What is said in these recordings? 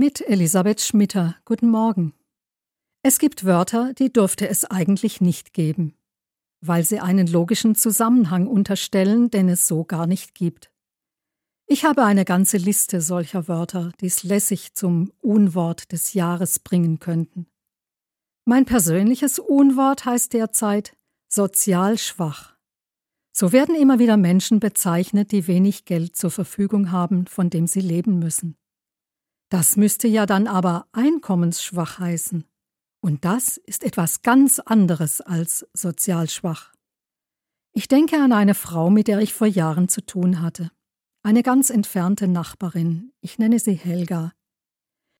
Mit Elisabeth Schmitter. Guten Morgen. Es gibt Wörter, die dürfte es eigentlich nicht geben, weil sie einen logischen Zusammenhang unterstellen, den es so gar nicht gibt. Ich habe eine ganze Liste solcher Wörter, die es lässig zum Unwort des Jahres bringen könnten. Mein persönliches Unwort heißt derzeit sozial schwach. So werden immer wieder Menschen bezeichnet, die wenig Geld zur Verfügung haben, von dem sie leben müssen. Das müsste ja dann aber einkommensschwach heißen. Und das ist etwas ganz anderes als sozial schwach. Ich denke an eine Frau, mit der ich vor Jahren zu tun hatte. Eine ganz entfernte Nachbarin, ich nenne sie Helga.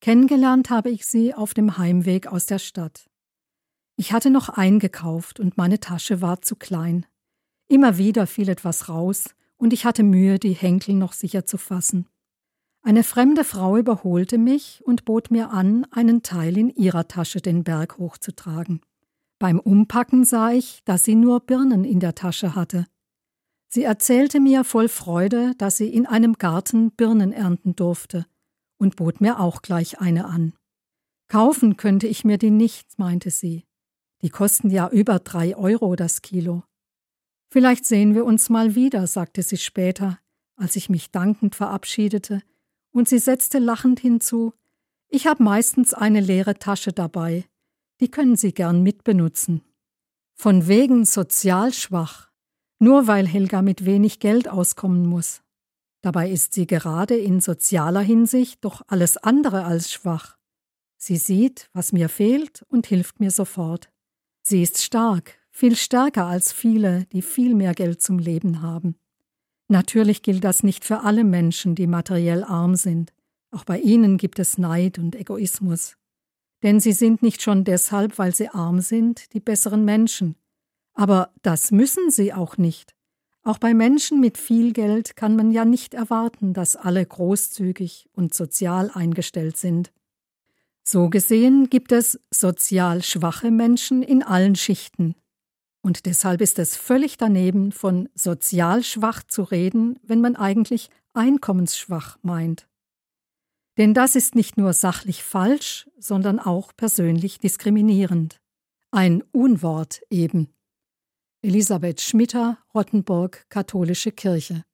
Kennengelernt habe ich sie auf dem Heimweg aus der Stadt. Ich hatte noch eingekauft und meine Tasche war zu klein. Immer wieder fiel etwas raus und ich hatte Mühe, die Henkel noch sicher zu fassen. Eine fremde Frau überholte mich und bot mir an, einen Teil in ihrer Tasche den Berg hochzutragen. Beim Umpacken sah ich, dass sie nur Birnen in der Tasche hatte. Sie erzählte mir voll Freude, dass sie in einem Garten Birnen ernten durfte, und bot mir auch gleich eine an. Kaufen könnte ich mir die nicht, meinte sie. Die kosten ja über drei Euro das Kilo. Vielleicht sehen wir uns mal wieder, sagte sie später, als ich mich dankend verabschiedete, und sie setzte lachend hinzu Ich habe meistens eine leere Tasche dabei, die können Sie gern mitbenutzen. Von wegen sozial schwach nur weil Helga mit wenig Geld auskommen muss. Dabei ist sie gerade in sozialer Hinsicht doch alles andere als schwach. Sie sieht, was mir fehlt und hilft mir sofort. Sie ist stark, viel stärker als viele, die viel mehr Geld zum Leben haben. Natürlich gilt das nicht für alle Menschen, die materiell arm sind. Auch bei ihnen gibt es Neid und Egoismus. Denn sie sind nicht schon deshalb, weil sie arm sind, die besseren Menschen. Aber das müssen sie auch nicht. Auch bei Menschen mit viel Geld kann man ja nicht erwarten, dass alle großzügig und sozial eingestellt sind. So gesehen gibt es sozial schwache Menschen in allen Schichten. Und deshalb ist es völlig daneben, von sozial schwach zu reden, wenn man eigentlich einkommensschwach meint. Denn das ist nicht nur sachlich falsch, sondern auch persönlich diskriminierend. Ein Unwort eben. Elisabeth Schmitter, Rottenburg, Katholische Kirche